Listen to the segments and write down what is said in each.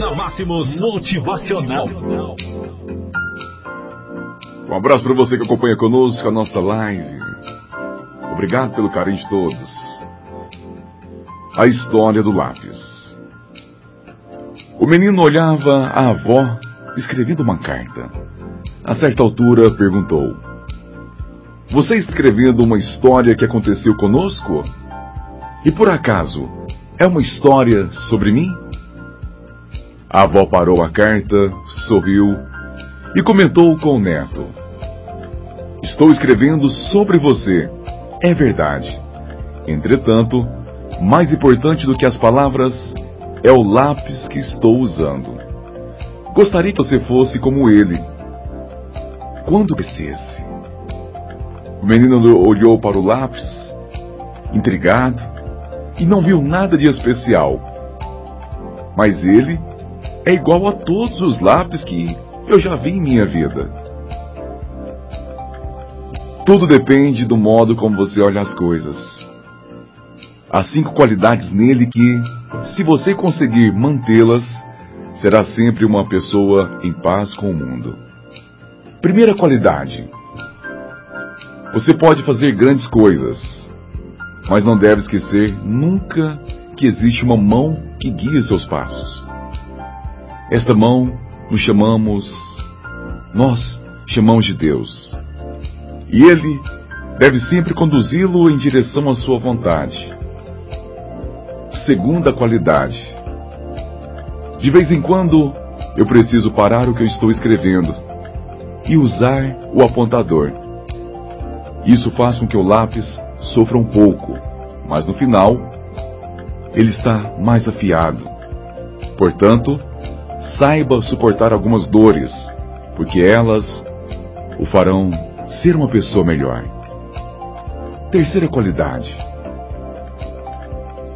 na Máximos Motivacional. Um abraço para você que acompanha conosco a nossa live. Obrigado pelo carinho de todos. A história do lápis. O menino olhava a avó escrevendo uma carta. A certa altura perguntou: Você escrevendo uma história que aconteceu conosco? E por acaso, é uma história sobre mim? A avó parou a carta, sorriu e comentou com o neto: Estou escrevendo sobre você. É verdade. Entretanto, mais importante do que as palavras é o lápis que estou usando. Gostaria que você fosse como ele. Quando crescesse. O menino olhou para o lápis, intrigado, e não viu nada de especial. Mas ele é igual a todos os lápis que eu já vi em minha vida. Tudo depende do modo como você olha as coisas. Há cinco qualidades nele que, se você conseguir mantê-las, será sempre uma pessoa em paz com o mundo. Primeira qualidade: você pode fazer grandes coisas, mas não deve esquecer nunca que existe uma mão que guia seus passos. Esta mão nos chamamos, nós chamamos de Deus. E Ele deve sempre conduzi-lo em direção à sua vontade. Segunda qualidade. De vez em quando eu preciso parar o que eu estou escrevendo e usar o apontador. Isso faz com que o lápis sofra um pouco, mas no final ele está mais afiado. Portanto, saiba suportar algumas dores, porque elas o farão ser uma pessoa melhor. Terceira qualidade.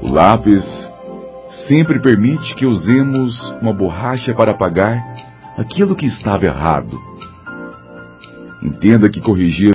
O lápis sempre permite que usemos uma borracha para apagar aquilo que estava errado. Entenda que corrigir